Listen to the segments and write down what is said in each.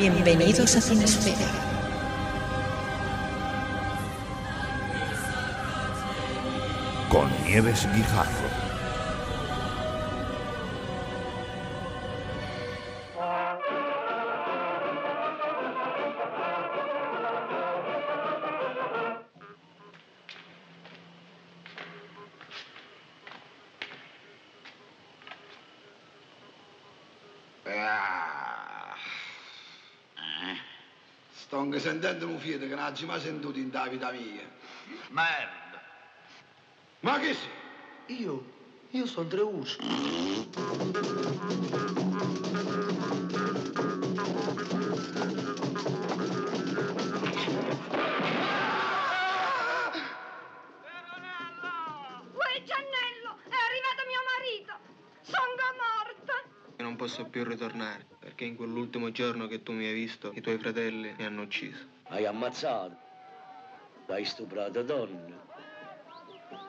Bienvenidos a Cinesfera. Con Nieves Guijarro. Anche sentendo un fiete che non ha mai sentito in da vita mia. Merda. Ma che sei? Io? Io sono Dreus. Uè Giannello, è arrivato mio marito! Sono morta! Non posso più ritornare, perché in quell'ultimo giorno che tu mi hai visto, i tuoi fratelli mi hanno ucciso. Hai ammazzato. Hai stuprato donne.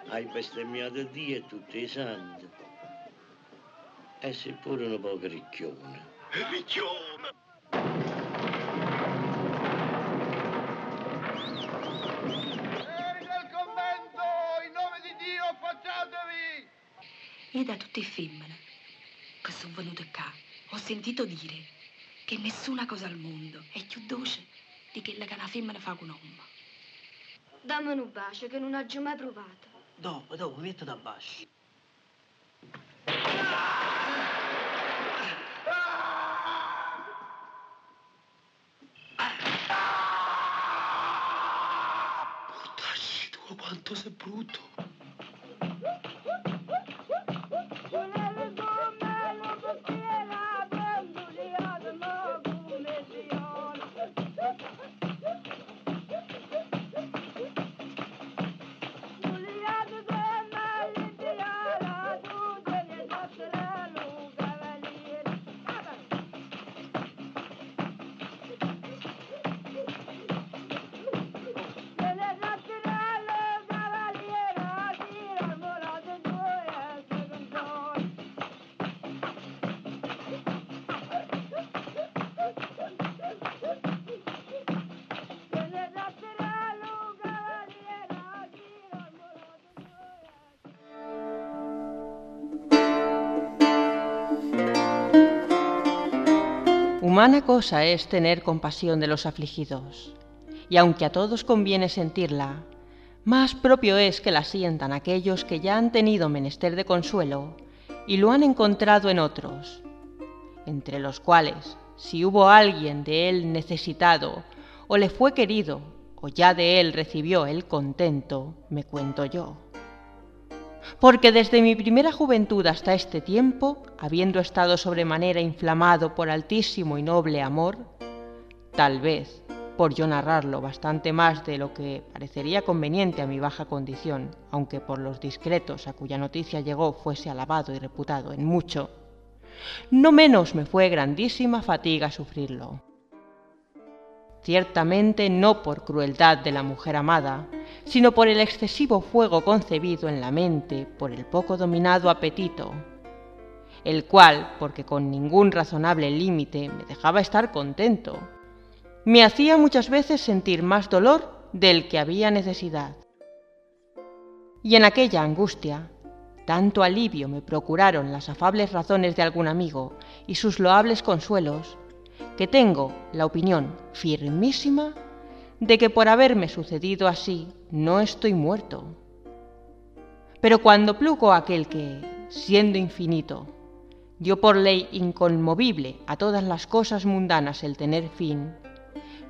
Hai bestemmiato Dio e tutti i santi. E sei pure un po' ricchione. Ricchione. Fuori dal convento, in nome di Dio, affacciatevi! E da tutte le femmine che sono venute qua, ho sentito dire che nessuna cosa al mondo è più dolce di quella che una femmina fa con un uomo. Dammi un bacio che non ho già mai provato. Dopo, dopo, metti da tu quanto sei brutto. Humana cosa es tener compasión de los afligidos, y aunque a todos conviene sentirla, más propio es que la sientan aquellos que ya han tenido menester de consuelo y lo han encontrado en otros, entre los cuales, si hubo alguien de él necesitado, o le fue querido, o ya de él recibió el contento, me cuento yo porque desde mi primera juventud hasta este tiempo, habiendo estado sobremanera inflamado por altísimo y noble amor, tal vez, por yo narrarlo bastante más de lo que parecería conveniente a mi baja condición, aunque por los discretos a cuya noticia llegó fuese alabado y reputado en mucho, no menos me fue grandísima fatiga sufrirlo. Ciertamente no por crueldad de la mujer amada, sino por el excesivo fuego concebido en la mente por el poco dominado apetito, el cual, porque con ningún razonable límite me dejaba estar contento, me hacía muchas veces sentir más dolor del que había necesidad. Y en aquella angustia, tanto alivio me procuraron las afables razones de algún amigo y sus loables consuelos, que tengo la opinión firmísima de que por haberme sucedido así no estoy muerto. Pero cuando plugo aquel que, siendo infinito, dio por ley inconmovible a todas las cosas mundanas el tener fin,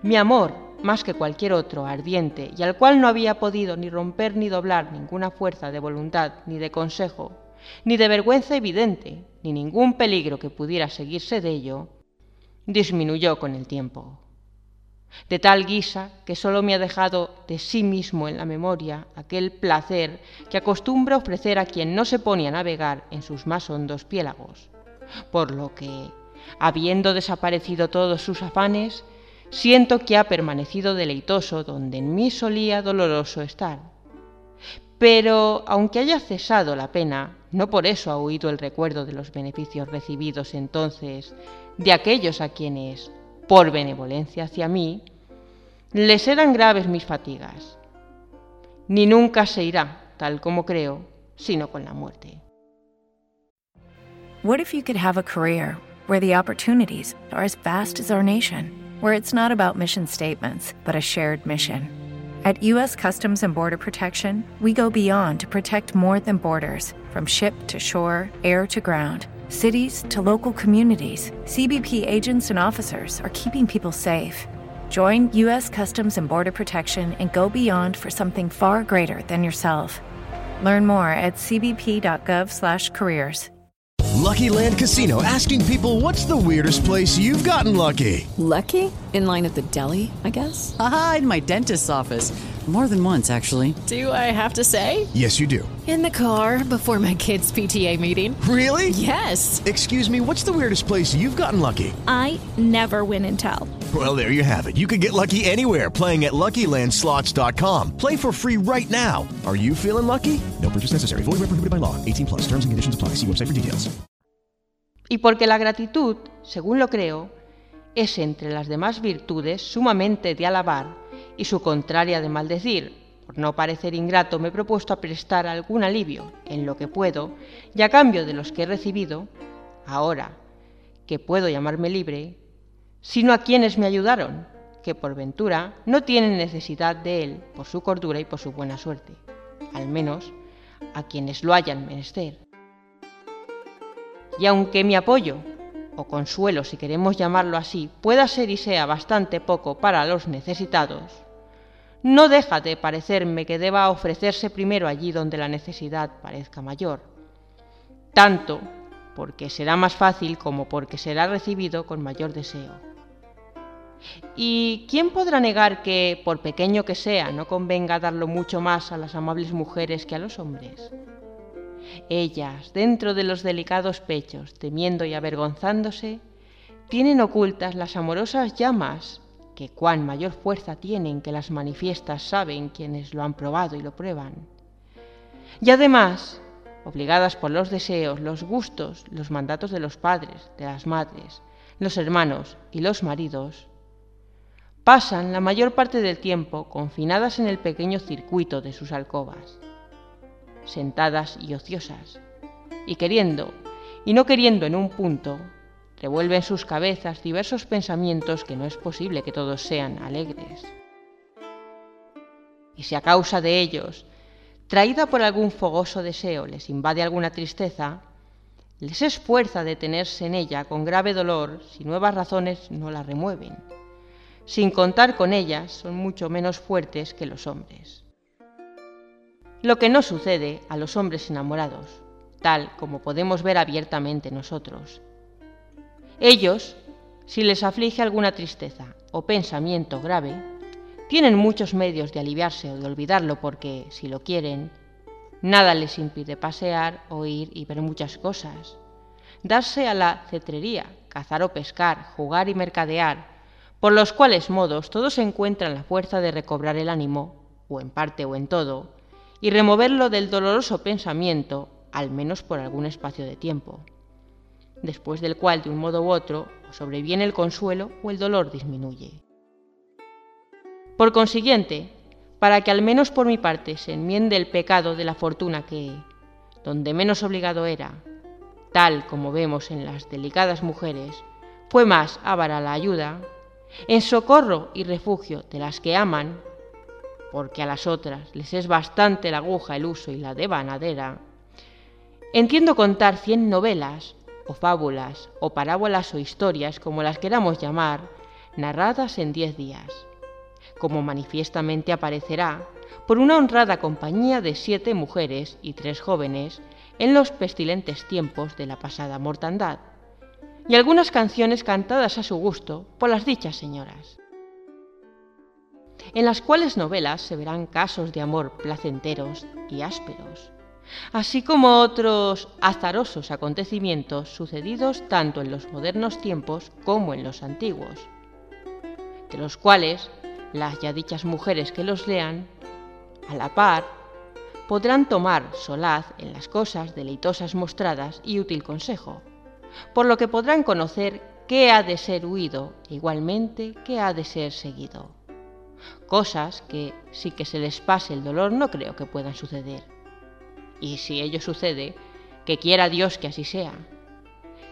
mi amor, más que cualquier otro, ardiente, y al cual no había podido ni romper ni doblar ninguna fuerza de voluntad ni de consejo, ni de vergüenza evidente, ni ningún peligro que pudiera seguirse de ello, disminuyó con el tiempo de tal guisa que sólo me ha dejado de sí mismo en la memoria aquel placer que acostumbra ofrecer a quien no se pone a navegar en sus más hondos piélagos, por lo que, habiendo desaparecido todos sus afanes, siento que ha permanecido deleitoso donde en mí solía doloroso estar. Pero, aunque haya cesado la pena, no por eso ha huido el recuerdo de los beneficios recibidos entonces de aquellos a quienes, por benevolencia hacia mí, les eran graves mis fatigas. Ni nunca se irá, tal como creo, sino con la muerte. What if you could have a career where the opportunities are as vast as our nation, where it's not about mission statements, but a shared mission? At U.S. Customs and Border Protection, we go beyond to protect more than borders, from ship to shore, air to ground cities to local communities, CBP agents and officers are keeping people safe. Join U.S. Customs and Border Protection and go beyond for something far greater than yourself. Learn more at cbp.gov/careers. Lucky Land Casino asking people, "What's the weirdest place you've gotten lucky?" Lucky in line at the deli, I guess. Aha, in my dentist's office. More than once, actually. Do I have to say? Yes, you do. In the car before my kids' PTA meeting. Really? Yes. Excuse me, what's the weirdest place you've gotten lucky? I never win and tell. Well, there you have it. You can get lucky anywhere playing at LuckyLandSlots.com. Play for free right now. Are you feeling lucky? No purchase necessary. Void where prohibited by law. 18 plus. Terms and conditions apply. See website for details. Y porque la gratitud, según lo creo, es entre las demás virtudes sumamente de alabar y su contraria de maldecir. Por no parecer ingrato, me he propuesto a prestar algún alivio en lo que puedo, y a cambio de los que he recibido, ahora que puedo llamarme libre, sino a quienes me ayudaron, que por ventura no tienen necesidad de él por su cordura y por su buena suerte, al menos a quienes lo hayan menester. Y aunque mi apoyo, o consuelo si queremos llamarlo así, pueda ser y sea bastante poco para los necesitados, no deja de parecerme que deba ofrecerse primero allí donde la necesidad parezca mayor, tanto porque será más fácil como porque será recibido con mayor deseo. ¿Y quién podrá negar que, por pequeño que sea, no convenga darlo mucho más a las amables mujeres que a los hombres? Ellas, dentro de los delicados pechos, temiendo y avergonzándose, tienen ocultas las amorosas llamas cuán mayor fuerza tienen que las manifiestas saben quienes lo han probado y lo prueban. Y además, obligadas por los deseos, los gustos, los mandatos de los padres, de las madres, los hermanos y los maridos, pasan la mayor parte del tiempo confinadas en el pequeño circuito de sus alcobas, sentadas y ociosas, y queriendo y no queriendo en un punto, revuelve en sus cabezas diversos pensamientos que no es posible que todos sean alegres. Y si a causa de ellos, traída por algún fogoso deseo, les invade alguna tristeza, les es fuerza a detenerse en ella con grave dolor si nuevas razones no la remueven. Sin contar con ellas, son mucho menos fuertes que los hombres. Lo que no sucede a los hombres enamorados, tal como podemos ver abiertamente nosotros, ellos, si les aflige alguna tristeza o pensamiento grave, tienen muchos medios de aliviarse o de olvidarlo porque, si lo quieren, nada les impide pasear, oír y ver muchas cosas. Darse a la cetrería, cazar o pescar, jugar y mercadear, por los cuales modos todos encuentran la fuerza de recobrar el ánimo, o en parte o en todo, y removerlo del doloroso pensamiento, al menos por algún espacio de tiempo después del cual de un modo u otro sobreviene el consuelo o el dolor disminuye. Por consiguiente, para que al menos por mi parte se enmiende el pecado de la fortuna que, donde menos obligado era, tal como vemos en las delicadas mujeres, fue más ávara la ayuda, en socorro y refugio de las que aman, porque a las otras les es bastante la aguja, el uso y la devanadera, entiendo contar cien novelas, o fábulas, o parábolas o historias, como las queramos llamar, narradas en diez días, como manifiestamente aparecerá por una honrada compañía de siete mujeres y tres jóvenes en los pestilentes tiempos de la pasada mortandad, y algunas canciones cantadas a su gusto por las dichas señoras. En las cuales novelas se verán casos de amor placenteros y ásperos, así como otros azarosos acontecimientos sucedidos tanto en los modernos tiempos como en los antiguos, de los cuales las ya dichas mujeres que los lean, a la par, podrán tomar solaz en las cosas deleitosas mostradas y útil consejo, por lo que podrán conocer qué ha de ser huido e igualmente qué ha de ser seguido. Cosas que, si que se les pase el dolor, no creo que puedan suceder. Y si ello sucede, que quiera Dios que así sea.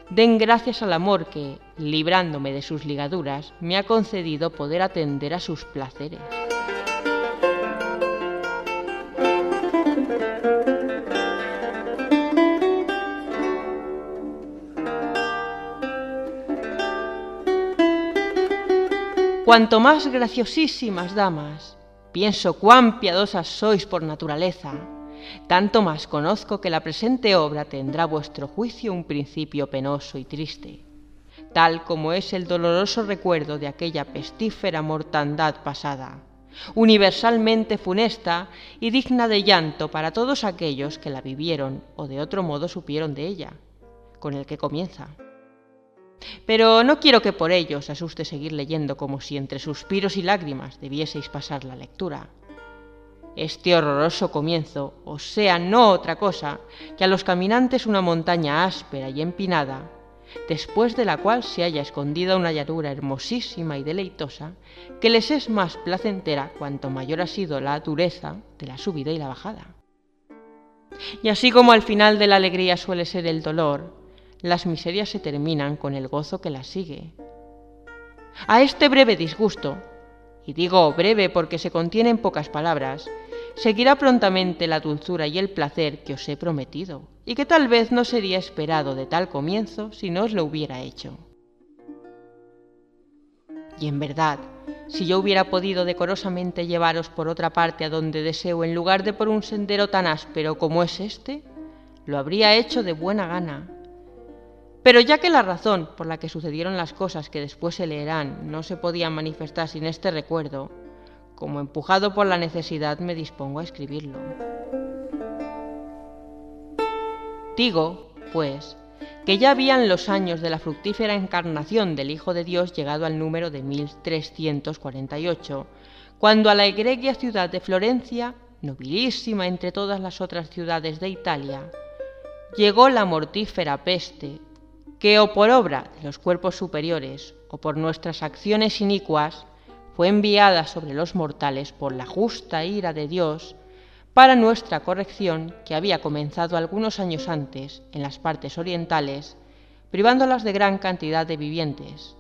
Den gracias al amor que, librándome de sus ligaduras, me ha concedido poder atender a sus placeres. Cuanto más graciosísimas damas, pienso cuán piadosas sois por naturaleza, tanto más conozco que la presente obra tendrá vuestro juicio un principio penoso y triste, tal como es el doloroso recuerdo de aquella pestífera mortandad pasada, universalmente funesta y digna de llanto para todos aquellos que la vivieron o de otro modo supieron de ella, con el que comienza. Pero no quiero que por ello os asuste seguir leyendo como si entre suspiros y lágrimas debieseis pasar la lectura. Este horroroso comienzo os sea no otra cosa que a los caminantes una montaña áspera y empinada, después de la cual se halla escondida una llanura hermosísima y deleitosa, que les es más placentera cuanto mayor ha sido la dureza de la subida y la bajada. Y así como al final de la alegría suele ser el dolor, las miserias se terminan con el gozo que las sigue. A este breve disgusto, y digo breve porque se contiene en pocas palabras, seguirá prontamente la dulzura y el placer que os he prometido, y que tal vez no sería esperado de tal comienzo si no os lo hubiera hecho. Y en verdad, si yo hubiera podido decorosamente llevaros por otra parte a donde deseo en lugar de por un sendero tan áspero como es este, lo habría hecho de buena gana, pero ya que la razón por la que sucedieron las cosas que después se leerán no se podía manifestar sin este recuerdo, como empujado por la necesidad me dispongo a escribirlo. Digo, pues, que ya habían los años de la fructífera encarnación del Hijo de Dios llegado al número de 1348, cuando a la egregia ciudad de Florencia, nobilísima entre todas las otras ciudades de Italia, llegó la mortífera peste que o por obra de los cuerpos superiores o por nuestras acciones inicuas fue enviada sobre los mortales por la justa ira de Dios para nuestra corrección que había comenzado algunos años antes en las partes orientales, privándolas de gran cantidad de vivientes,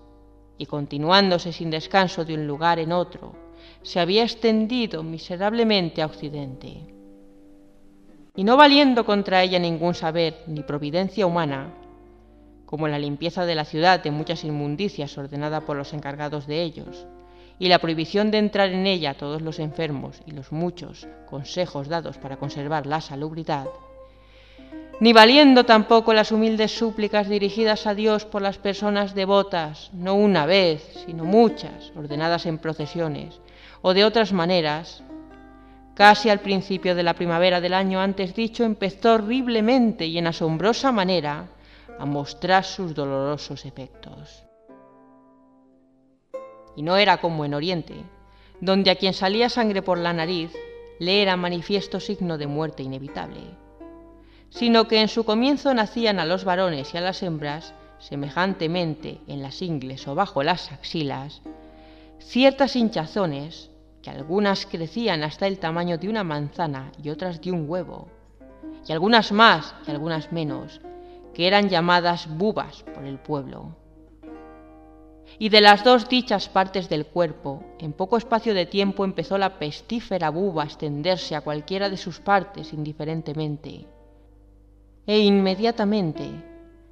y continuándose sin descanso de un lugar en otro, se había extendido miserablemente a Occidente. Y no valiendo contra ella ningún saber ni providencia humana, como la limpieza de la ciudad de muchas inmundicias ordenada por los encargados de ellos, y la prohibición de entrar en ella a todos los enfermos y los muchos consejos dados para conservar la salubridad, ni valiendo tampoco las humildes súplicas dirigidas a Dios por las personas devotas, no una vez, sino muchas, ordenadas en procesiones, o de otras maneras, casi al principio de la primavera del año antes dicho, empezó horriblemente y en asombrosa manera a mostrar sus dolorosos efectos. Y no era como en Oriente, donde a quien salía sangre por la nariz le era manifiesto signo de muerte inevitable, sino que en su comienzo nacían a los varones y a las hembras, semejantemente en las ingles o bajo las axilas, ciertas hinchazones, que algunas crecían hasta el tamaño de una manzana y otras de un huevo, y algunas más y algunas menos, que eran llamadas bubas por el pueblo. Y de las dos dichas partes del cuerpo, en poco espacio de tiempo empezó la pestífera buba a extenderse a cualquiera de sus partes indiferentemente. E inmediatamente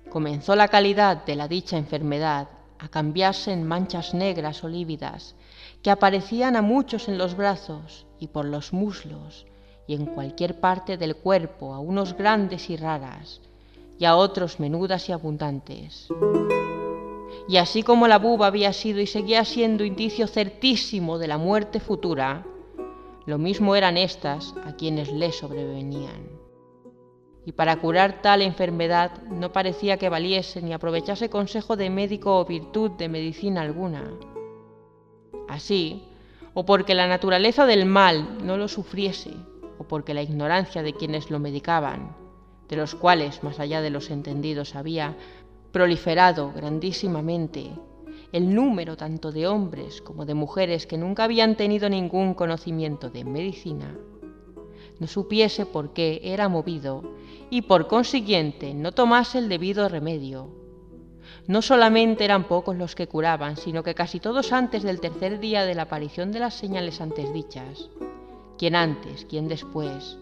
comenzó la calidad de la dicha enfermedad a cambiarse en manchas negras o lívidas que aparecían a muchos en los brazos y por los muslos y en cualquier parte del cuerpo, a unos grandes y raras, y a otros menudas y abundantes. Y así como la buba había sido y seguía siendo indicio certísimo de la muerte futura, lo mismo eran éstas a quienes le sobrevenían. Y para curar tal enfermedad no parecía que valiese ni aprovechase consejo de médico o virtud de medicina alguna. Así, o porque la naturaleza del mal no lo sufriese, o porque la ignorancia de quienes lo medicaban, de los cuales, más allá de los entendidos, había proliferado grandísimamente el número tanto de hombres como de mujeres que nunca habían tenido ningún conocimiento de medicina, no supiese por qué era movido y por consiguiente no tomase el debido remedio. No solamente eran pocos los que curaban, sino que casi todos antes del tercer día de la aparición de las señales antes dichas, quien antes, quien después,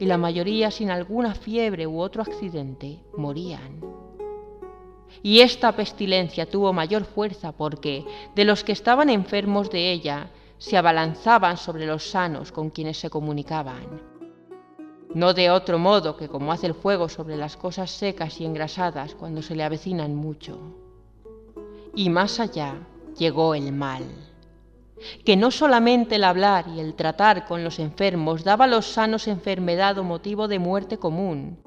y la mayoría sin alguna fiebre u otro accidente, morían. Y esta pestilencia tuvo mayor fuerza porque, de los que estaban enfermos de ella, se abalanzaban sobre los sanos con quienes se comunicaban. No de otro modo que como hace el fuego sobre las cosas secas y engrasadas cuando se le avecinan mucho. Y más allá llegó el mal que no solamente el hablar y el tratar con los enfermos daba a los sanos enfermedad o motivo de muerte común,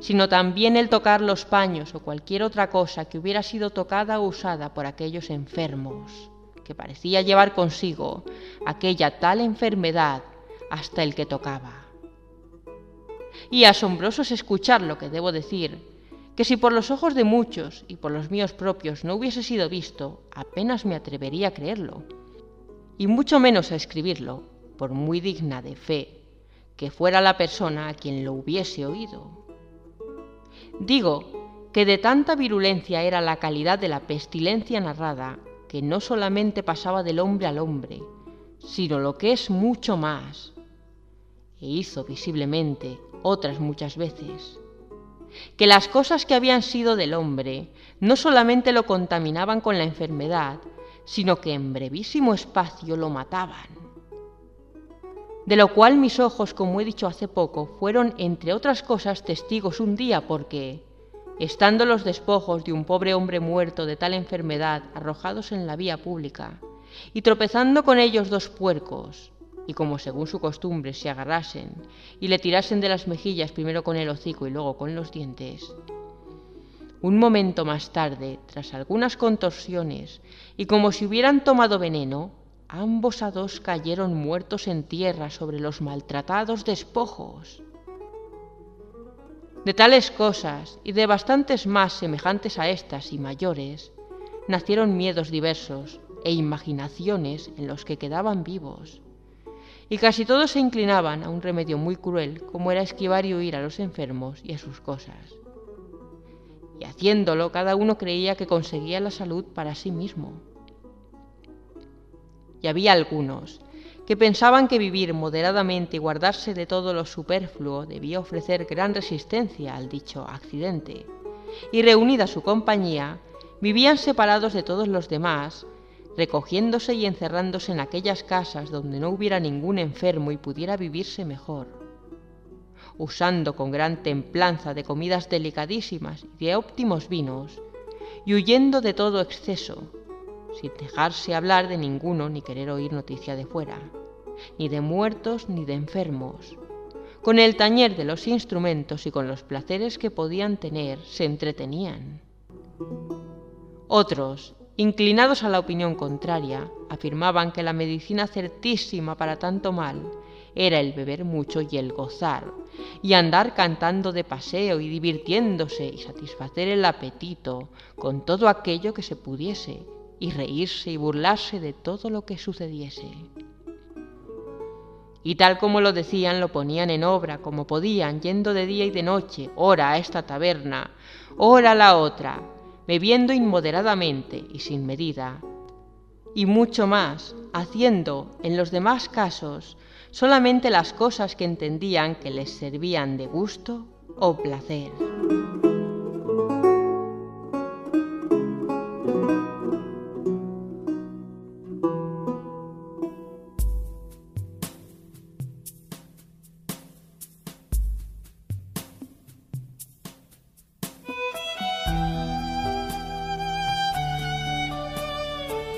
sino también el tocar los paños o cualquier otra cosa que hubiera sido tocada o usada por aquellos enfermos, que parecía llevar consigo aquella tal enfermedad hasta el que tocaba. Y asombroso es escuchar lo que debo decir, que si por los ojos de muchos y por los míos propios no hubiese sido visto, apenas me atrevería a creerlo y mucho menos a escribirlo, por muy digna de fe que fuera la persona a quien lo hubiese oído. Digo que de tanta virulencia era la calidad de la pestilencia narrada, que no solamente pasaba del hombre al hombre, sino lo que es mucho más, e hizo visiblemente otras muchas veces, que las cosas que habían sido del hombre no solamente lo contaminaban con la enfermedad, sino que en brevísimo espacio lo mataban. De lo cual mis ojos, como he dicho hace poco, fueron, entre otras cosas, testigos un día porque, estando los despojos de un pobre hombre muerto de tal enfermedad arrojados en la vía pública, y tropezando con ellos dos puercos, y como según su costumbre se agarrasen y le tirasen de las mejillas primero con el hocico y luego con los dientes, un momento más tarde, tras algunas contorsiones, y como si hubieran tomado veneno, ambos a dos cayeron muertos en tierra sobre los maltratados despojos. De tales cosas, y de bastantes más semejantes a estas y mayores, nacieron miedos diversos e imaginaciones en los que quedaban vivos. Y casi todos se inclinaban a un remedio muy cruel como era esquivar y huir a los enfermos y a sus cosas y haciéndolo cada uno creía que conseguía la salud para sí mismo. Y había algunos que pensaban que vivir moderadamente y guardarse de todo lo superfluo debía ofrecer gran resistencia al dicho accidente, y reunida su compañía, vivían separados de todos los demás, recogiéndose y encerrándose en aquellas casas donde no hubiera ningún enfermo y pudiera vivirse mejor usando con gran templanza de comidas delicadísimas y de óptimos vinos, y huyendo de todo exceso, sin dejarse hablar de ninguno ni querer oír noticia de fuera, ni de muertos ni de enfermos. Con el tañer de los instrumentos y con los placeres que podían tener, se entretenían. Otros, inclinados a la opinión contraria, afirmaban que la medicina certísima para tanto mal era el beber mucho y el gozar, y andar cantando de paseo y divirtiéndose y satisfacer el apetito con todo aquello que se pudiese, y reírse y burlarse de todo lo que sucediese. Y tal como lo decían, lo ponían en obra como podían, yendo de día y de noche, ora a esta taberna, ora a la otra, bebiendo inmoderadamente y sin medida. Y mucho más, haciendo, en los demás casos, solamente las cosas que entendían que les servían de gusto o placer.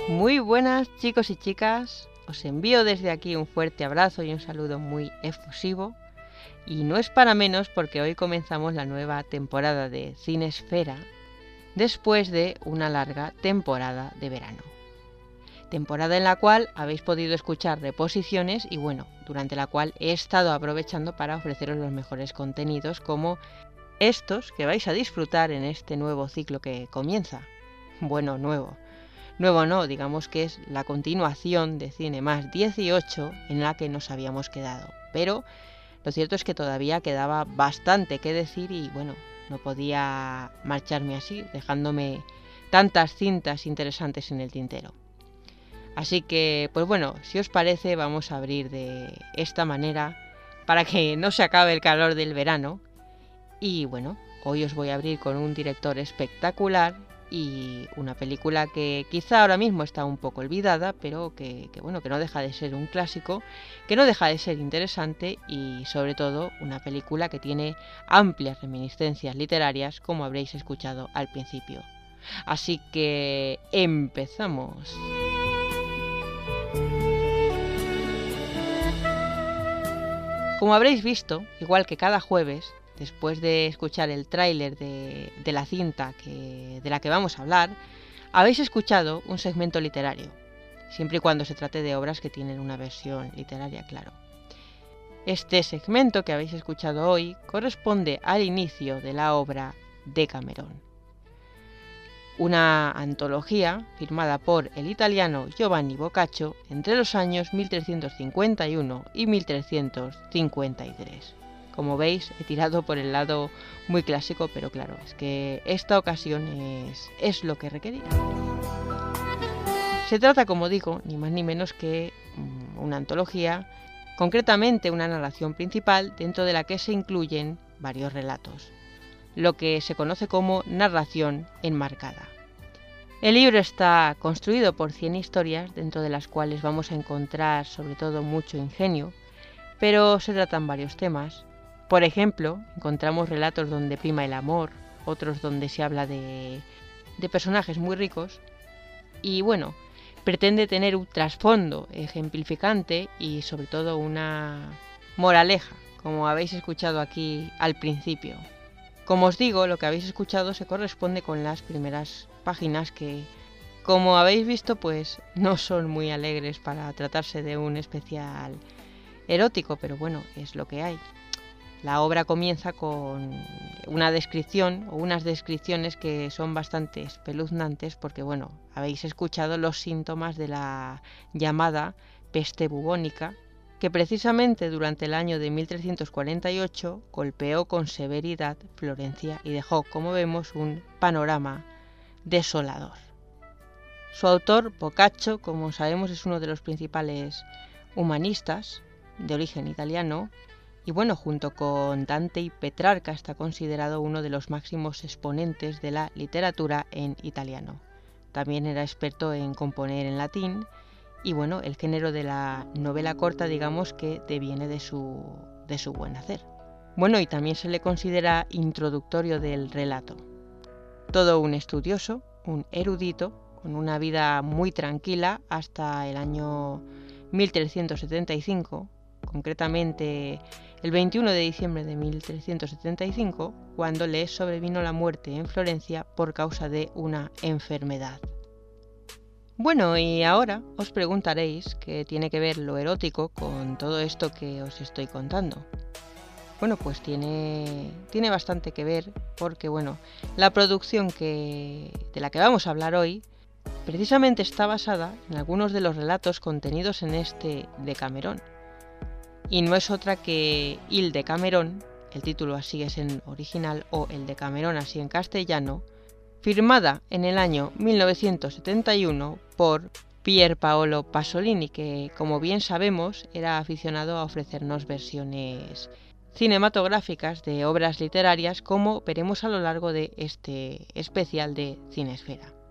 Muy buenas chicos y chicas, os envío desde aquí un fuerte abrazo y un saludo muy efusivo. Y no es para menos porque hoy comenzamos la nueva temporada de Cinesfera después de una larga temporada de verano. Temporada en la cual habéis podido escuchar reposiciones y bueno, durante la cual he estado aprovechando para ofreceros los mejores contenidos como estos que vais a disfrutar en este nuevo ciclo que comienza. Bueno, nuevo Nuevo no, digamos que es la continuación de Cine Más 18 en la que nos habíamos quedado. Pero lo cierto es que todavía quedaba bastante que decir y bueno, no podía marcharme así, dejándome tantas cintas interesantes en el tintero. Así que, pues bueno, si os parece, vamos a abrir de esta manera para que no se acabe el calor del verano. Y bueno, hoy os voy a abrir con un director espectacular y una película que quizá ahora mismo está un poco olvidada, pero que, bueno, que no deja de ser un clásico, que no deja de ser interesante y sobre todo una película que tiene amplias reminiscencias literarias, como habréis escuchado al principio. Así que empezamos. Como habréis visto, igual que cada jueves, después de escuchar el tráiler de, la cinta de la que vamos a hablar, habéis escuchado un segmento literario, siempre y cuando se trate de obras que tienen una versión literaria, claro. Este segmento que habéis escuchado hoy corresponde al inicio de la obra de Camerón, una antología firmada por el italiano Giovanni Boccaccio entre los años 1351 y 1353. Como veis, he tirado por el lado muy clásico, pero claro, es que esta ocasión es, lo que requería. Se trata, como digo, ni más ni menos que mm, una antología, concretamente una narración principal dentro de la que se incluyen varios relatos, lo que se conoce como narración enmarcada. El libro está construido por 100 historias, dentro de las cuales vamos a encontrar sobre todo mucho ingenio, pero se tratan varios temas, por ejemplo, encontramos relatos donde prima el amor, otros donde se habla de, personajes muy ricos y bueno, pretende tener un trasfondo ejemplificante y sobre todo una moraleja, como habéis escuchado aquí al principio. Como os digo, lo que habéis escuchado se corresponde con las primeras páginas que, como habéis visto, pues no son muy alegres para tratarse de un especial erótico, pero bueno, es lo que hay. La obra comienza con una descripción o unas descripciones que son bastante espeluznantes porque, bueno, habéis escuchado los síntomas de la llamada peste bubónica, que precisamente durante el año de 1348 golpeó con severidad Florencia y dejó, como vemos, un panorama desolador. Su autor, Boccaccio, como sabemos, es uno de los principales humanistas de origen italiano y bueno, junto con Dante y Petrarca está considerado uno de los máximos exponentes de la literatura en italiano. También era experto en componer en latín y bueno, el género de la novela corta digamos que deviene de su, de su buen hacer. Bueno, y también se le considera introductorio del relato. Todo un estudioso, un erudito, con una vida muy tranquila hasta el año 1375, concretamente el 21 de diciembre de 1375, cuando le sobrevino la muerte en Florencia por causa de una enfermedad. Bueno, y ahora os preguntaréis qué tiene que ver lo erótico con todo esto que os estoy contando. Bueno, pues tiene, tiene bastante que ver porque, bueno, la producción que, de la que vamos a hablar hoy precisamente está basada en algunos de los relatos contenidos en este de Camerón y no es otra que Il de Camerón, el título así es en original, o El de Camerón así en castellano, firmada en el año 1971 por Pier Paolo Pasolini, que como bien sabemos era aficionado a ofrecernos versiones cinematográficas de obras literarias como veremos a lo largo de este especial de Cinesfera.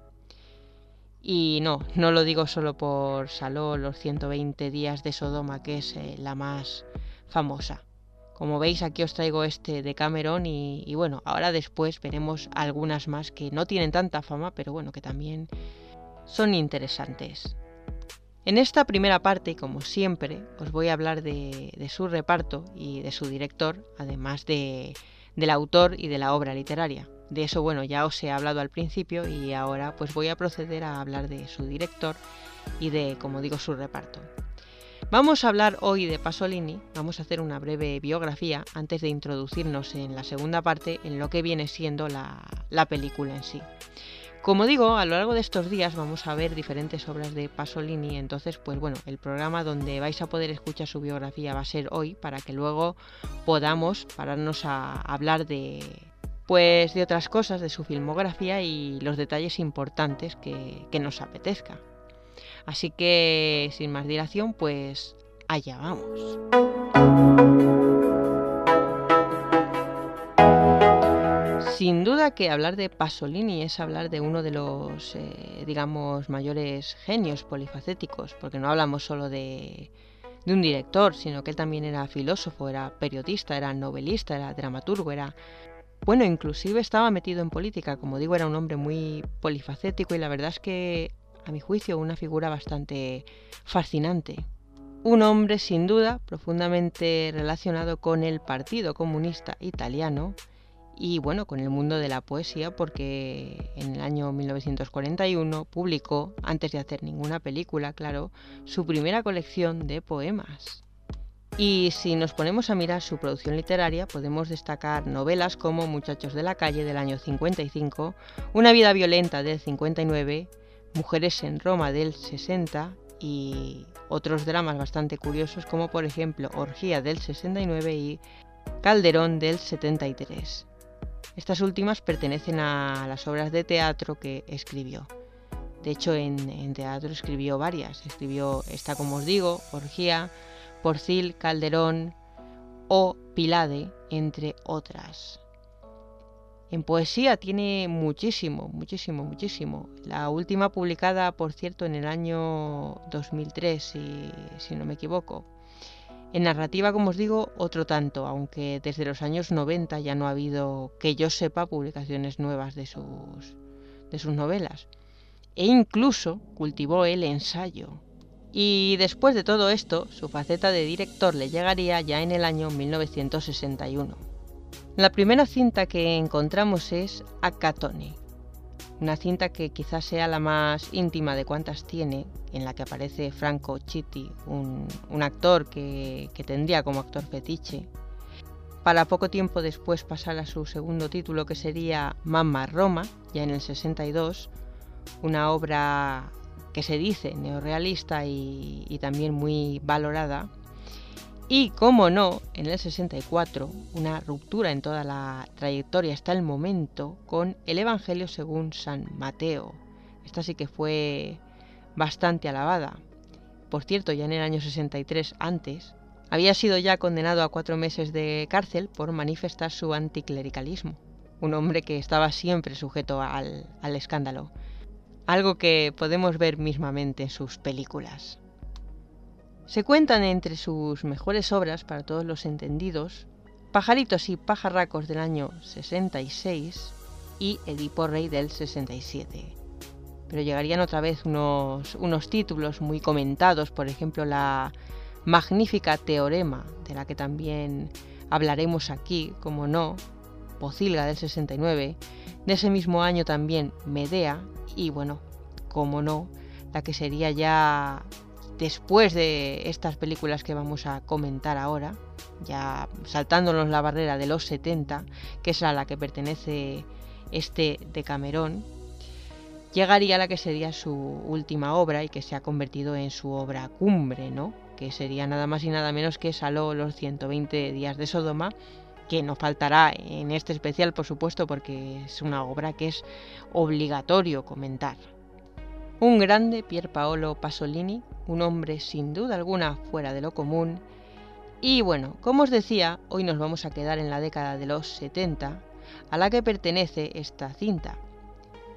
Y no, no lo digo solo por Saló, los 120 días de Sodoma, que es eh, la más famosa. Como veis aquí os traigo este de Cameron y, bueno, ahora después veremos algunas más que no tienen tanta fama, pero bueno, que también son interesantes. En esta primera parte, como siempre, os voy a hablar de, su reparto y de su director, además de, del autor y de la obra literaria. De eso, bueno, ya os he hablado al principio y ahora pues voy a proceder a hablar de su director y de, como digo, su reparto. Vamos a hablar hoy de Pasolini, vamos a hacer una breve biografía antes de introducirnos en la segunda parte en lo que viene siendo la, la película en sí. Como digo, a lo largo de estos días vamos a ver diferentes obras de Pasolini, entonces pues bueno, el programa donde vais a poder escuchar su biografía va a ser hoy para que luego podamos pararnos a hablar de pues de otras cosas de su filmografía y los detalles importantes que, nos apetezca. Así que sin más dilación, pues allá vamos. Sin duda que hablar de Pasolini es hablar de uno de los, eh, digamos, mayores genios polifacéticos, porque no hablamos solo de, de un director, sino que él también era filósofo, era periodista, era novelista, era dramaturgo, era... Bueno, inclusive estaba metido en política, como digo, era un hombre muy polifacético y la verdad es que, a mi juicio, una figura bastante fascinante. Un hombre, sin duda, profundamente relacionado con el Partido Comunista Italiano, y bueno, con el mundo de la poesía porque en el año 1941 publicó, antes de hacer ninguna película, claro, su primera colección de poemas. Y si nos ponemos a mirar su producción literaria, podemos destacar novelas como Muchachos de la calle del año 55, Una vida violenta del 59, Mujeres en Roma del 60 y otros dramas bastante curiosos como por ejemplo Orgía del 69 y Calderón del 73. Estas últimas pertenecen a las obras de teatro que escribió. De hecho, en, teatro escribió varias. Escribió esta, como os digo, Orgía, Porcil, Calderón o Pilade, entre otras. En poesía tiene muchísimo, muchísimo, muchísimo. La última publicada, por cierto, en el año 2003, si, si no me equivoco. En narrativa, como os digo, otro tanto, aunque desde los años 90 ya no ha habido, que yo sepa, publicaciones nuevas de sus, de sus novelas. E incluso cultivó el ensayo. Y después de todo esto, su faceta de director le llegaría ya en el año 1961. La primera cinta que encontramos es Acatone, una cinta que quizás sea la más íntima de cuantas tiene, en la que aparece Franco Chitti, un, actor que, que, tendría como actor fetiche, para poco tiempo después pasar a su segundo título que sería Mamma Roma, ya en el 62, una obra que se dice neorrealista y, también muy valorada, y, como no, en el 64, una ruptura en toda la trayectoria hasta el momento con el Evangelio según San Mateo. Esta sí que fue bastante alabada. Por cierto, ya en el año 63 antes, había sido ya condenado a cuatro meses de cárcel por manifestar su anticlericalismo. Un hombre que estaba siempre sujeto al, al escándalo. Algo que podemos ver mismamente en sus películas. Se cuentan entre sus mejores obras para todos los entendidos Pajaritos y pajarracos del año 66 y Edipo Rey del 67. Pero llegarían otra vez unos, unos títulos muy comentados, por ejemplo la magnífica Teorema, de la que también hablaremos aquí, como no, Pocilga del 69, de ese mismo año también Medea y bueno, como no, la que sería ya después de estas películas que vamos a comentar ahora, ya saltándonos la barrera de los 70, que es a la que pertenece este de Camerón, llegaría la que sería su última obra y que se ha convertido en su obra cumbre, ¿no? que sería nada más y nada menos que Saló los 120 días de Sodoma, que no faltará en este especial, por supuesto, porque es una obra que es obligatorio comentar. Un grande Pier Paolo Pasolini, un hombre sin duda alguna fuera de lo común. Y bueno, como os decía, hoy nos vamos a quedar en la década de los 70, a la que pertenece esta cinta.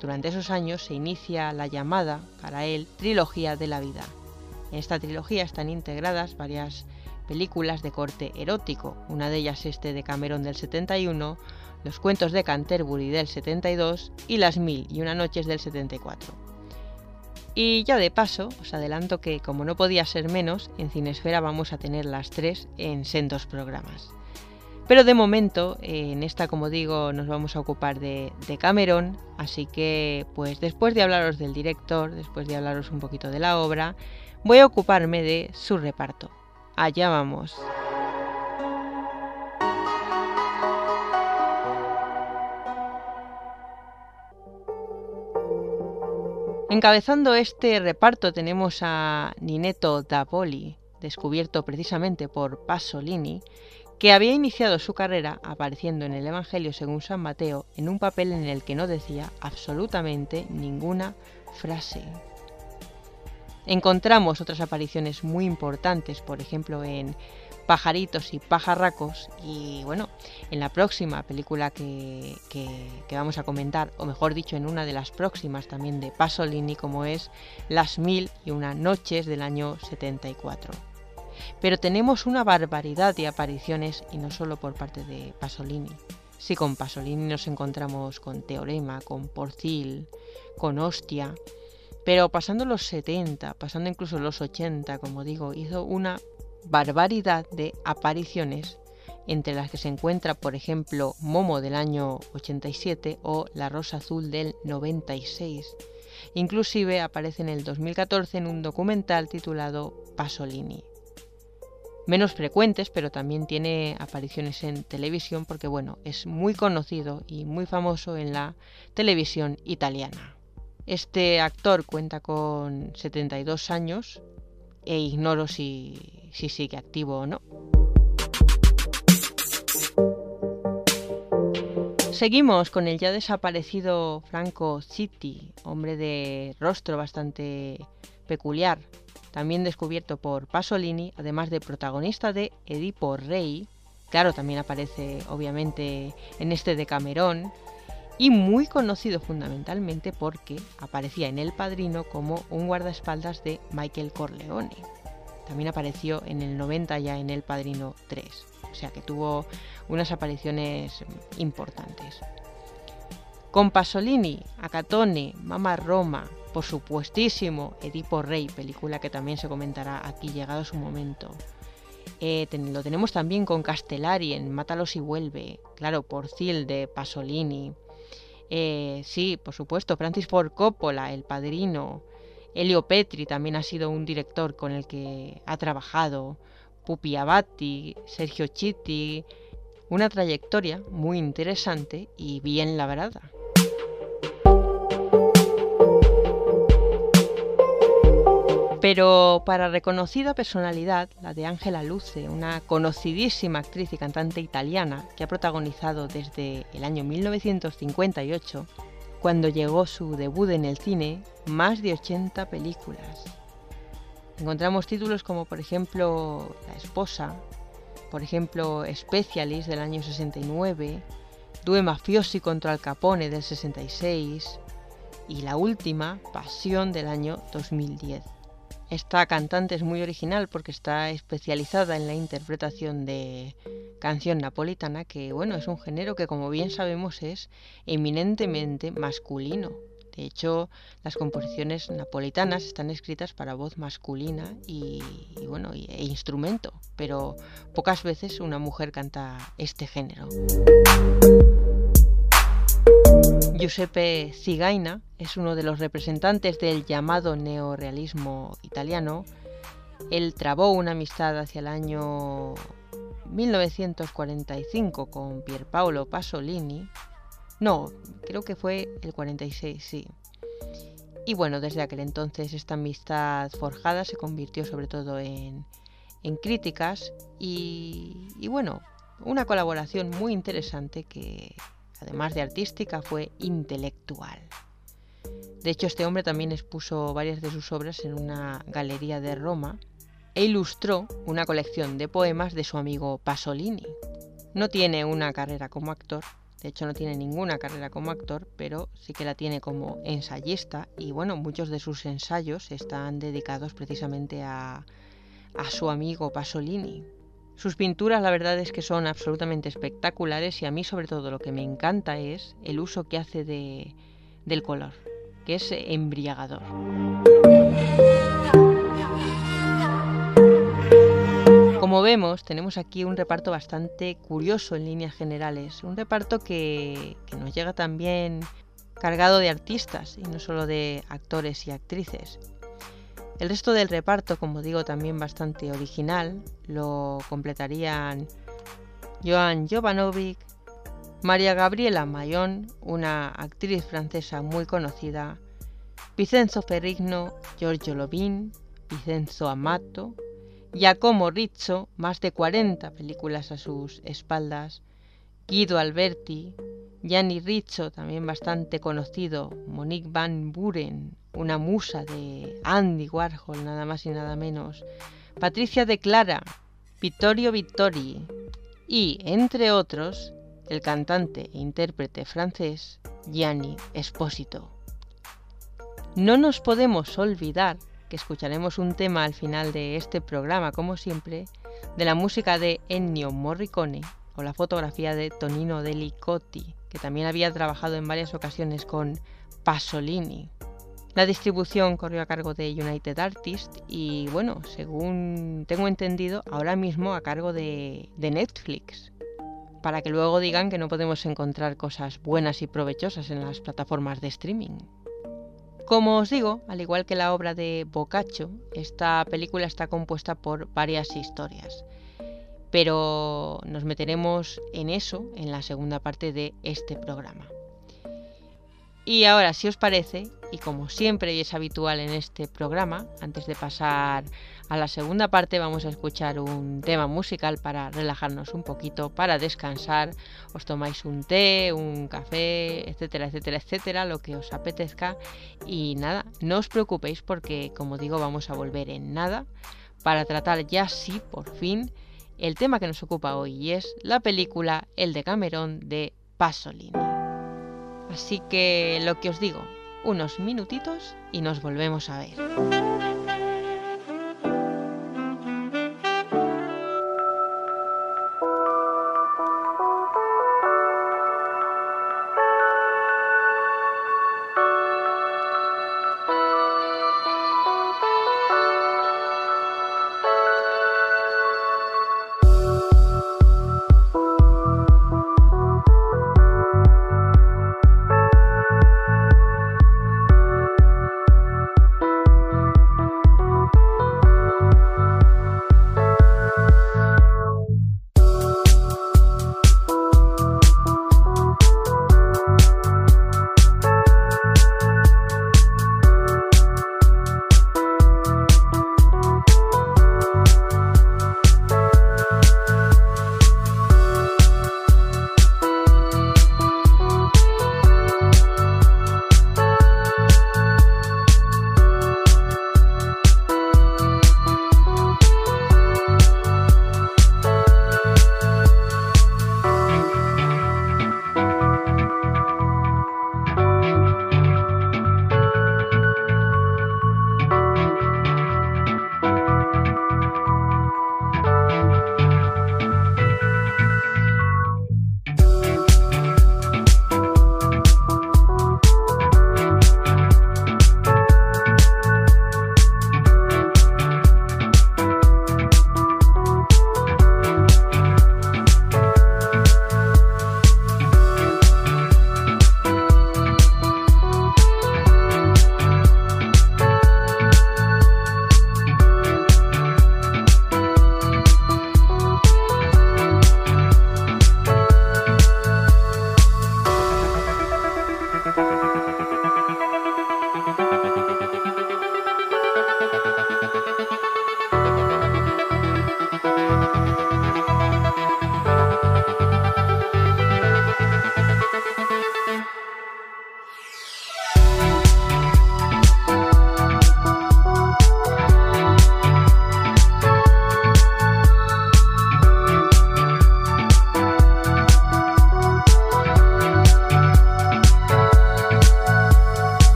Durante esos años se inicia la llamada, para él, trilogía de la vida. En esta trilogía están integradas varias películas de corte erótico, una de ellas este de Cameron del 71, Los cuentos de Canterbury del 72 y Las mil y una noches del 74. Y ya de paso, os adelanto que como no podía ser menos, en Cinesfera vamos a tener las tres en sendos programas. Pero de momento, en esta, como digo, nos vamos a ocupar de, de, Cameron, así que, pues después de hablaros del director, después de hablaros un poquito de la obra, voy a ocuparme de su reparto. Allá vamos. Encabezando este reparto tenemos a Ninetto da Poli, descubierto precisamente por Pasolini, que había iniciado su carrera apareciendo en el Evangelio según San Mateo en un papel en el que no decía absolutamente ninguna frase. Encontramos otras apariciones muy importantes, por ejemplo en Pajaritos y Pajarracos y bueno, en la próxima película que, que, vamos a comentar, o mejor dicho, en una de las próximas también de Pasolini, como es Las Mil y una Noches del año 74. Pero tenemos una barbaridad de apariciones y no solo por parte de Pasolini. Sí, con Pasolini nos encontramos con Teorema, con Porcil, con Hostia, pero pasando los 70, pasando incluso los 80, como digo, hizo una barbaridad de apariciones entre las que se encuentra, por ejemplo, Momo del año 87 o La Rosa Azul del 96. Inclusive aparece en el 2014 en un documental titulado Pasolini. Menos frecuentes, pero también tiene apariciones en televisión porque bueno, es muy conocido y muy famoso en la televisión italiana. Este actor cuenta con 72 años e ignoro si, si sigue activo o no. Seguimos con el ya desaparecido Franco Citti, hombre de rostro bastante peculiar, también descubierto por Pasolini, además de protagonista de Edipo Rey, claro, también aparece obviamente en este de Camerón, y muy conocido fundamentalmente porque aparecía en El Padrino como un guardaespaldas de Michael Corleone. También apareció en el 90 ya en El Padrino 3, o sea que tuvo unas apariciones importantes. Con Pasolini, Acatone, Mama Roma, por supuestísimo Edipo Rey, película que también se comentará aquí llegado su momento. Eh, lo tenemos también con Castellari en Mátalos y vuelve, claro, Porcil de Pasolini, eh, sí, por supuesto, Francis Ford Coppola, El Padrino. Elio Petri también ha sido un director con el que ha trabajado. Pupi Abati, Sergio Chitti. Una trayectoria muy interesante y bien labrada. Pero para reconocida personalidad, la de Ángela Luce, una conocidísima actriz y cantante italiana que ha protagonizado desde el año 1958, cuando llegó su debut en el cine, más de 80 películas. Encontramos títulos como por ejemplo La esposa, por ejemplo Specialist del año 69, Due mafiosi contra el Capone del 66 y la última, Pasión del año 2010. Esta cantante es muy original porque está especializada en la interpretación de canción napolitana, que bueno, es un género que como bien sabemos es eminentemente masculino. De hecho, las composiciones napolitanas están escritas para voz masculina y, bueno, e instrumento, pero pocas veces una mujer canta este género. Giuseppe Zigaina es uno de los representantes del llamado neorealismo italiano. Él trabó una amistad hacia el año 1945 con Pierpaolo Pasolini. No, creo que fue el 46, sí. Y bueno, desde aquel entonces esta amistad forjada se convirtió sobre todo en, en críticas y, y bueno, una colaboración muy interesante que, además de artística, fue intelectual. De hecho, este hombre también expuso varias de sus obras en una galería de Roma e ilustró una colección de poemas de su amigo Pasolini. No tiene una carrera como actor, de hecho no tiene ninguna carrera como actor, pero sí que la tiene como ensayista y bueno, muchos de sus ensayos están dedicados precisamente a, a su amigo Pasolini. Sus pinturas la verdad es que son absolutamente espectaculares y a mí sobre todo lo que me encanta es el uso que hace de, del color, que es embriagador. Como vemos, tenemos aquí un reparto bastante curioso en líneas generales, un reparto que, que, nos llega también cargado de artistas y no solo de actores y actrices. El resto del reparto, como digo, también bastante original, lo completarían Joan Jovanovic, María Gabriela Mayón, una actriz francesa muy conocida, Vicenzo Ferrigno, Giorgio Lobin, Vicenzo Amato, Giacomo Rizzo, más de 40 películas a sus espaldas, Guido Alberti, Gianni Rizzo, también bastante conocido, Monique Van Buren, una musa de Andy Warhol, nada más y nada menos, Patricia de Clara, Vittorio Vittori y, entre otros, el cantante e intérprete francés Gianni Esposito. No nos podemos olvidar que escucharemos un tema al final de este programa, como siempre, de la música de Ennio Morricone o la fotografía de Tonino Delicotti, que también había trabajado en varias ocasiones con Pasolini. La distribución corrió a cargo de United Artists y bueno, según tengo entendido, ahora mismo a cargo de, de Netflix, para que luego digan que no podemos encontrar cosas buenas y provechosas en las plataformas de streaming. Como os digo, al igual que la obra de Boccaccio, esta película está compuesta por varias historias. Pero nos meteremos en eso en la segunda parte de este programa. Y ahora, si os parece, y como siempre es habitual en este programa, antes de pasar a la segunda parte vamos a escuchar un tema musical para relajarnos un poquito, para descansar, os tomáis un té, un café, etcétera, etcétera, etcétera, lo que os apetezca y nada, no os preocupéis porque como digo vamos a volver en nada para tratar ya sí, por fin, el tema que nos ocupa hoy y es la película El de Cameron de Pasolini. Así que lo que os digo, unos minutitos y nos volvemos a ver.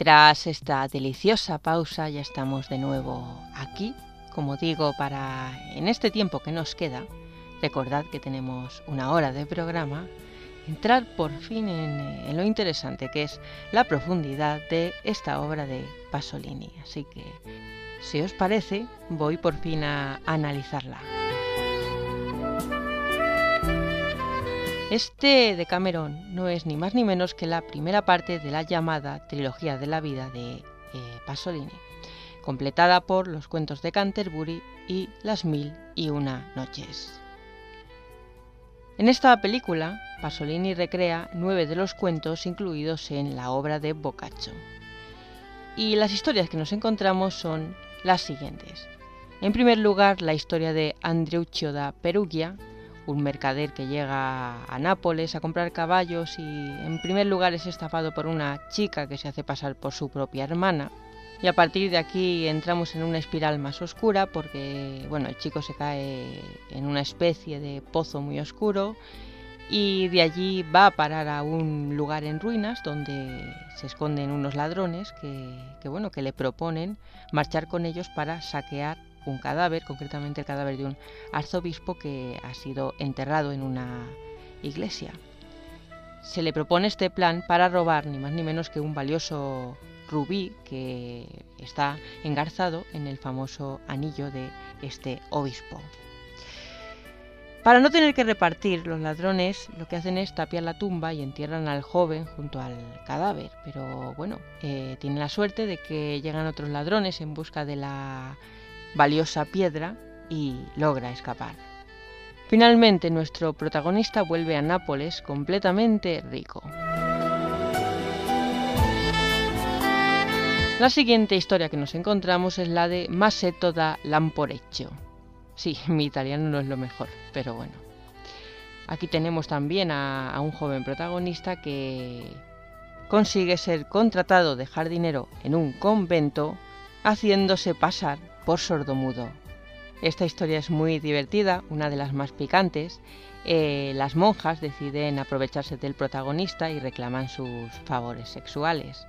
Tras esta deliciosa pausa ya estamos de nuevo aquí, como digo, para en este tiempo que nos queda, recordad que tenemos una hora de programa, entrar por fin en, en lo interesante que es la profundidad de esta obra de Pasolini. Así que, si os parece, voy por fin a analizarla. Este de Cameron no es ni más ni menos que la primera parte de la llamada trilogía de la vida de eh, Pasolini, completada por los cuentos de Canterbury y Las Mil y Una Noches. En esta película, Pasolini recrea nueve de los cuentos incluidos en la obra de Boccaccio. Y las historias que nos encontramos son las siguientes. En primer lugar, la historia de Andreuccio da Perugia, un mercader que llega a Nápoles a comprar caballos y en primer lugar es estafado por una chica que se hace pasar por su propia hermana. Y a partir de aquí entramos en una espiral más oscura porque bueno, el chico se cae en una especie de pozo muy oscuro y de allí va a parar a un lugar en ruinas donde se esconden unos ladrones que, que bueno, que le proponen marchar con ellos para saquear un cadáver, concretamente el cadáver de un arzobispo que ha sido enterrado en una iglesia. Se le propone este plan para robar ni más ni menos que un valioso rubí que está engarzado en el famoso anillo de este obispo. Para no tener que repartir, los ladrones lo que hacen es tapiar la tumba y entierran al joven junto al cadáver. Pero bueno, eh, tienen la suerte de que llegan otros ladrones en busca de la valiosa piedra y logra escapar. Finalmente nuestro protagonista vuelve a Nápoles completamente rico. La siguiente historia que nos encontramos es la de Masetto da Lamporeccio. Sí, mi italiano no es lo mejor, pero bueno. Aquí tenemos también a, a un joven protagonista que consigue ser contratado de jardinero en un convento haciéndose pasar por sordomudo. Esta historia es muy divertida, una de las más picantes. Eh, las monjas deciden aprovecharse del protagonista y reclaman sus favores sexuales.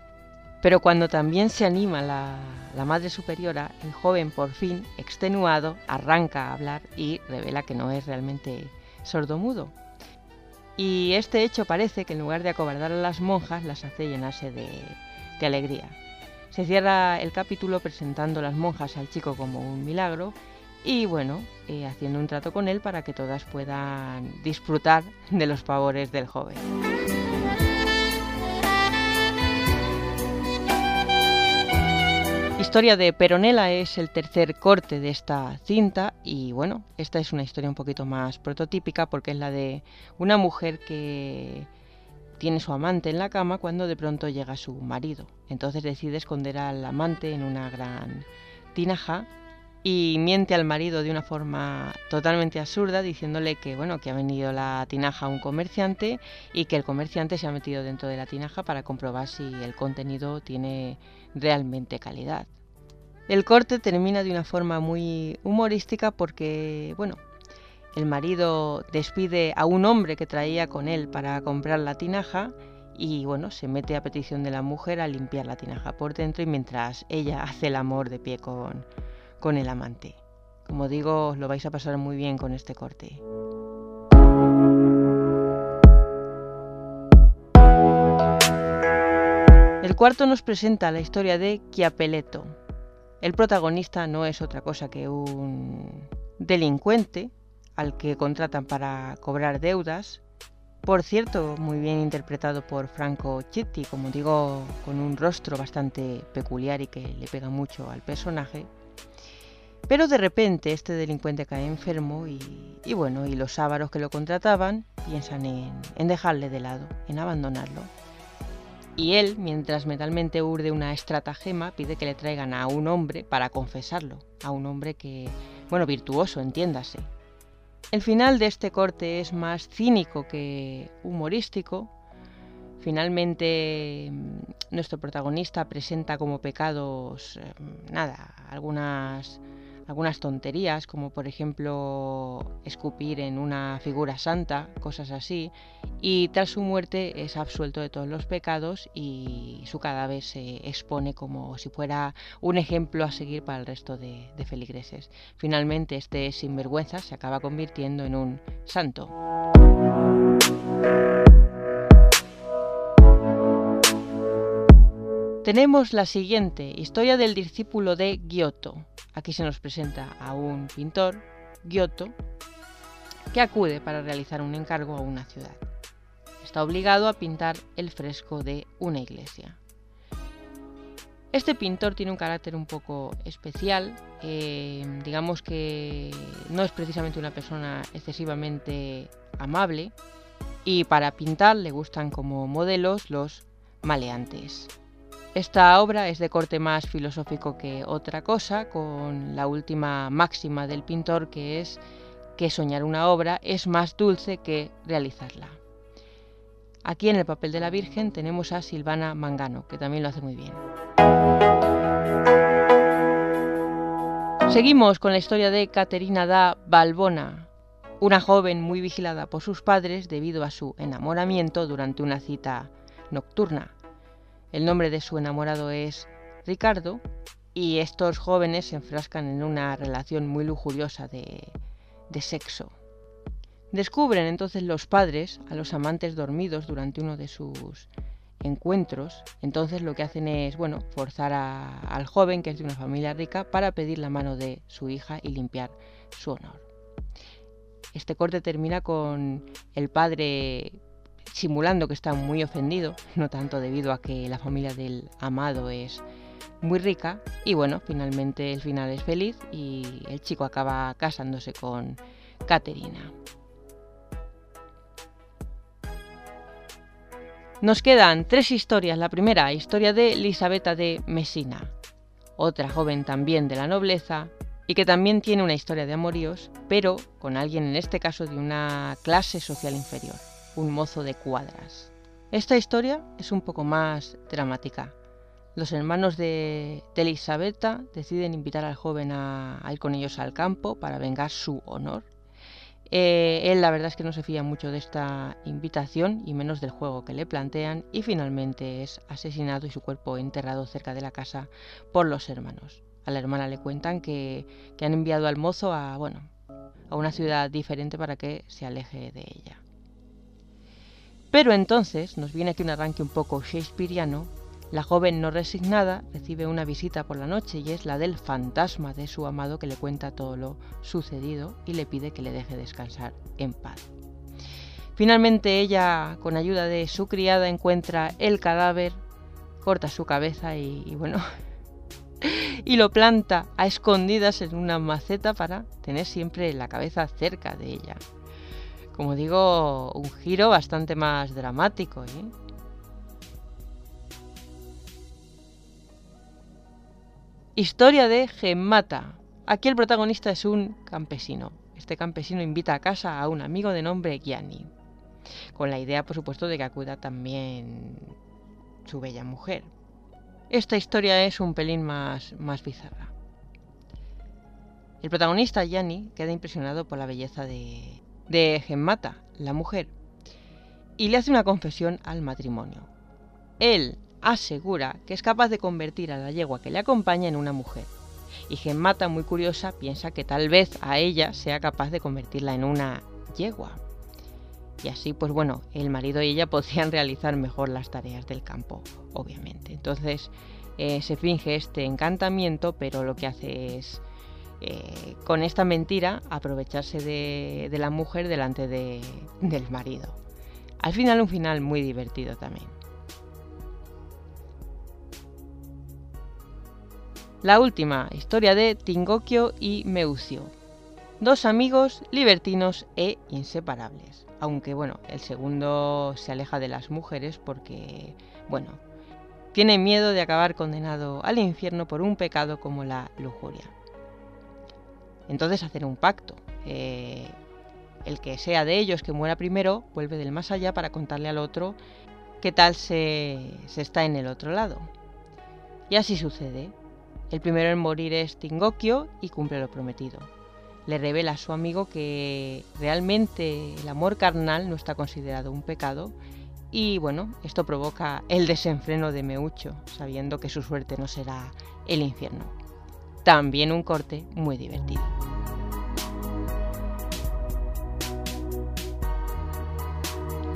Pero cuando también se anima la, madre superiora, el joven por fin, extenuado, arranca a hablar y revela que no es realmente sordomudo. Y este hecho parece que en lugar de acobardar a las monjas, las hace llenarse de alegría. Se cierra el capítulo presentando las monjas al chico como un milagro y bueno, eh, haciendo un trato con él para que todas puedan disfrutar de los favores del joven. Historia de Peronela es el tercer corte de esta cinta y bueno, esta es una historia un poquito más prototípica porque es la de una mujer que tiene su amante en la cama cuando de pronto llega su marido. Entonces decide esconder al amante en una gran tinaja y miente al marido de una forma totalmente absurda diciéndole que bueno que ha venido la tinaja a un comerciante y que el comerciante se ha metido dentro de la tinaja para comprobar si el contenido tiene realmente calidad. El corte termina de una forma muy humorística porque bueno el marido despide a un hombre que traía con él para comprar la tinaja y bueno, se mete a petición de la mujer a limpiar la tinaja por dentro y mientras ella hace el amor de pie con, con el amante. Como digo, lo vais a pasar muy bien con este corte. El cuarto nos presenta la historia de Chiapeleto. El protagonista no es otra cosa que un delincuente al que contratan para cobrar deudas. Por cierto, muy bien interpretado por Franco Chitti, como digo, con un rostro bastante peculiar y que le pega mucho al personaje. Pero de repente este delincuente cae enfermo y, bueno, y los ávaros que lo contrataban piensan en, en dejarle de lado, en abandonarlo. Y él, mientras mentalmente urde una estratagema, pide que le traigan a un hombre para confesarlo, a un hombre que, bueno, virtuoso, entiéndase, el final de este corte es más cínico que humorístico. Finalmente mm, nuestro protagonista presenta como pecados, eh, nada, algunas, algunas tonterías, como por ejemplo escupir en una figura santa, cosas así, y tras su muerte es absuelto de todos los pecados y su cadáver se expone como si fuera un ejemplo a seguir para el resto de, de feligreses. Finalmente este sinvergüenza se acaba convirtiendo en un santo. Tenemos la siguiente, historia del discípulo de Giotto. Aquí se nos presenta a un pintor, Giotto, que acude para realizar un encargo a una ciudad. Está obligado a pintar el fresco de una iglesia. Este pintor tiene un carácter un poco especial, eh, digamos que no es precisamente una persona excesivamente amable y para pintar le gustan como modelos los maleantes. Esta obra es de corte más filosófico que otra cosa, con la última máxima del pintor que es que soñar una obra es más dulce que realizarla. Aquí en el papel de la Virgen tenemos a Silvana Mangano, que también lo hace muy bien. Seguimos con la historia de Caterina da Balbona, una joven muy vigilada por sus padres debido a su enamoramiento durante una cita nocturna. El nombre de su enamorado es Ricardo y estos jóvenes se enfrascan en una relación muy lujuriosa de, de sexo. Descubren entonces los padres a los amantes dormidos durante uno de sus encuentros. Entonces lo que hacen es, bueno, forzar a, al joven, que es de una familia rica, para pedir la mano de su hija y limpiar su honor. Este corte termina con el padre simulando que está muy ofendido, no tanto debido a que la familia del amado es muy rica, y bueno, finalmente el final es feliz y el chico acaba casándose con Caterina. Nos quedan tres historias. La primera, historia de Elisabetta de Messina, otra joven también de la nobleza y que también tiene una historia de amoríos, pero con alguien en este caso de una clase social inferior un mozo de cuadras. Esta historia es un poco más dramática. Los hermanos de, de Elisabetta deciden invitar al joven a, ir con ellos al campo para vengar su honor. Eh, él la verdad es que no se fía mucho de esta invitación y menos del juego que le plantean y finalmente es asesinado y su cuerpo enterrado cerca de la casa por los hermanos. A la hermana le cuentan que, que han enviado al mozo a, bueno, a una ciudad diferente para que se aleje de ella. Pero entonces nos viene aquí un arranque un poco shakespeariano. La joven no resignada recibe una visita por la noche y es la del fantasma de su amado que le cuenta todo lo sucedido y le pide que le deje descansar en paz. Finalmente ella, con ayuda de su criada, encuentra el cadáver, corta su cabeza y, y bueno, y lo planta a escondidas en una maceta para tener siempre la cabeza cerca de ella como digo, un giro bastante más dramático. ¿eh? Historia de Gemata. Aquí el protagonista es un campesino. Este campesino invita a casa a un amigo de nombre Gianni, con la idea, por supuesto, de que acuda también su bella mujer. Esta historia es un pelín más, más bizarra. El protagonista, Gianni, queda impresionado por la belleza de, de Gemmata, la mujer, y le hace una confesión al matrimonio. Él asegura que es capaz de convertir a la yegua que le acompaña en una mujer. Y Gemmata, muy curiosa, piensa que tal vez a ella sea capaz de convertirla en una yegua. Y así, pues bueno, el marido y ella podrían realizar mejor las tareas del campo, obviamente. Entonces eh, se finge este encantamiento, pero lo que hace es eh, con esta mentira aprovecharse de, la mujer delante del marido. Al final un final muy divertido también. La última, historia de Tingokio y Meucio. Dos amigos libertinos e inseparables. Aunque bueno, el segundo se aleja de las mujeres porque, bueno, tiene miedo de acabar condenado al infierno por un pecado como la lujuria. Entonces hacer un pacto. Eh, el que sea de ellos que muera primero vuelve del más allá para contarle al otro qué tal se, se está en el otro lado. Y así sucede. El primero en morir es Tingokyo y cumple lo prometido. Le revela a su amigo que realmente el amor carnal no está considerado un pecado y bueno, esto provoca el desenfreno de Meucho, sabiendo que su suerte no será el infierno. También un corte muy divertido.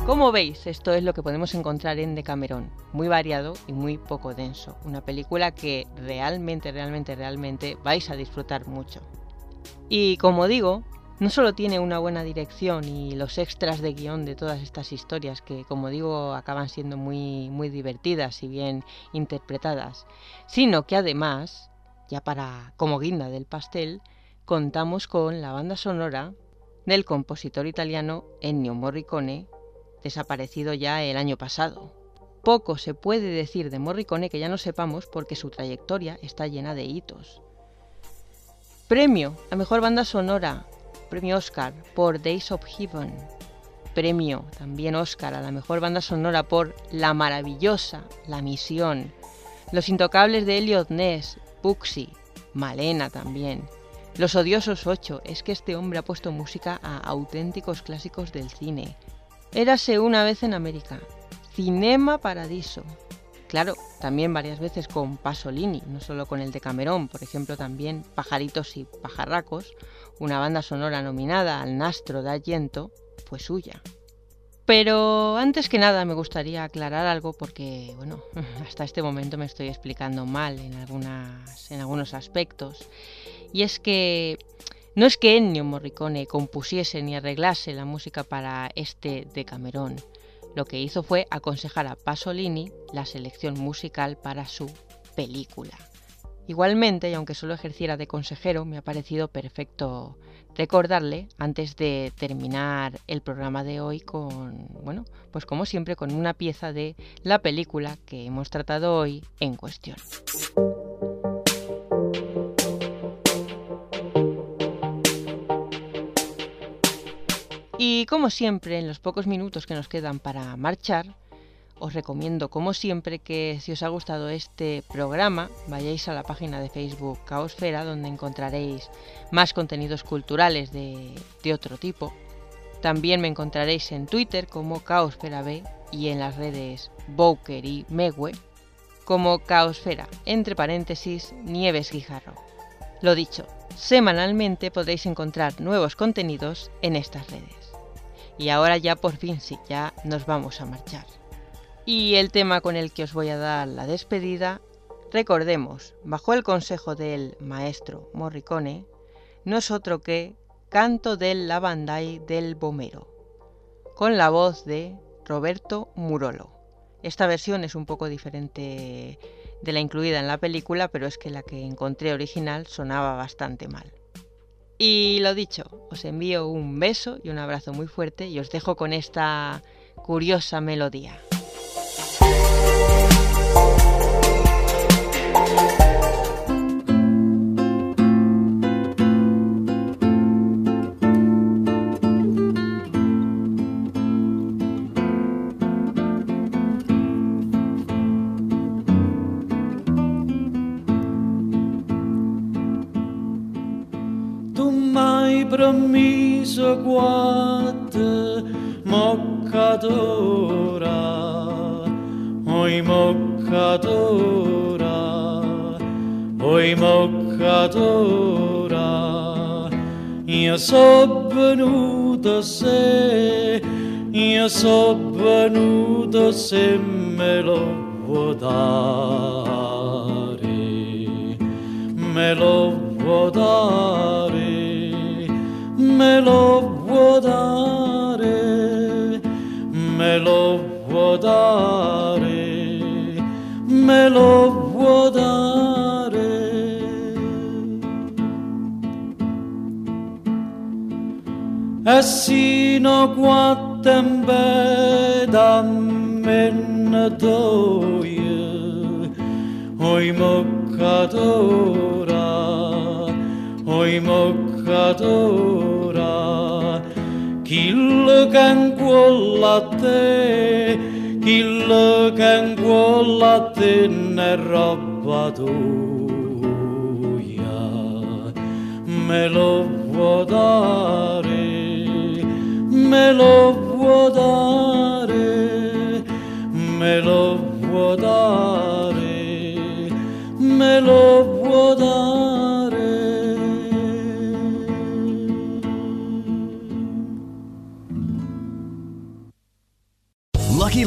Como veis, esto es lo que podemos encontrar en Decamerón, muy variado y muy poco denso. Una película que realmente, realmente, realmente vais a disfrutar mucho. Y como digo, no solo tiene una buena dirección y los extras de guion de todas estas historias que, como digo, acaban siendo muy, muy divertidas y bien interpretadas, sino que además, ya para como guinda del pastel, contamos con la banda sonora del compositor italiano Ennio Morricone, desaparecido ya el año pasado. Poco se puede decir de Morricone que ya no sepamos porque su trayectoria está llena de hitos. Premio a mejor banda sonora, premio Oscar por Days of Heaven. Premio también Oscar a la mejor banda sonora por La maravillosa, La misión. Los intocables de Elliot Ness, Puxi, Malena también. Los odiosos 8, es que este hombre ha puesto música a auténticos clásicos del cine. Érase una vez en América. Cinema Paradiso. Claro, también varias veces con Pasolini, no solo con el de Camerón, por ejemplo también Pajaritos y Pajarracos, una banda sonora nominada al Nastro de Allento, fue suya. Pero antes que nada me gustaría aclarar algo porque, bueno, hasta este momento me estoy explicando mal en, algunas, en algunos aspectos. Y es que no es que Ennio Morricone compusiese ni arreglase la música para este de Camerón. Lo que hizo fue aconsejar a Pasolini la selección musical para su película. Igualmente, y aunque solo ejerciera de consejero, me ha parecido perfecto recordarle antes de terminar el programa de hoy con, bueno, pues como siempre con una pieza de la película que hemos tratado hoy en cuestión. Y como siempre, en los pocos minutos que nos quedan para marchar, os recomiendo como siempre que si os ha gustado este programa vayáis a la página de Facebook Caosfera donde encontraréis más contenidos culturales de, otro tipo. También me encontraréis en Twitter como Caosfera B y en las redes Bowker y Megue como Caosfera, entre paréntesis Nieves Guijarro. Lo dicho, semanalmente podréis encontrar nuevos contenidos en estas redes. Y ahora ya por fin sí, ya nos vamos a marchar. Y el tema con el que os voy a dar la despedida, recordemos, bajo el consejo del maestro Morricone, no es otro que Canto del Lavandai del Bomero, con la voz de Roberto Murolo. Esta versión es un poco diferente de la incluida en la película, pero es que la que encontré original sonaba bastante mal. Y lo dicho, os envío un beso y un abrazo muy fuerte y os dejo con esta curiosa melodía. promise guate moccatora oi moccatora, oi moccatora, io so venuto se, io so venuto se me lo vuoi dare, me lo vuoi dare me lo vuoi dare, me lo vuoi dare, me lo può dare. E sino a tembe da mennatoie, oi moccatora, oi moccatora, chi lo cancuolla a te chillo che in quella tenne roba tua me lo vuoi dare me lo vuoi dare me lo vuoi dare me lo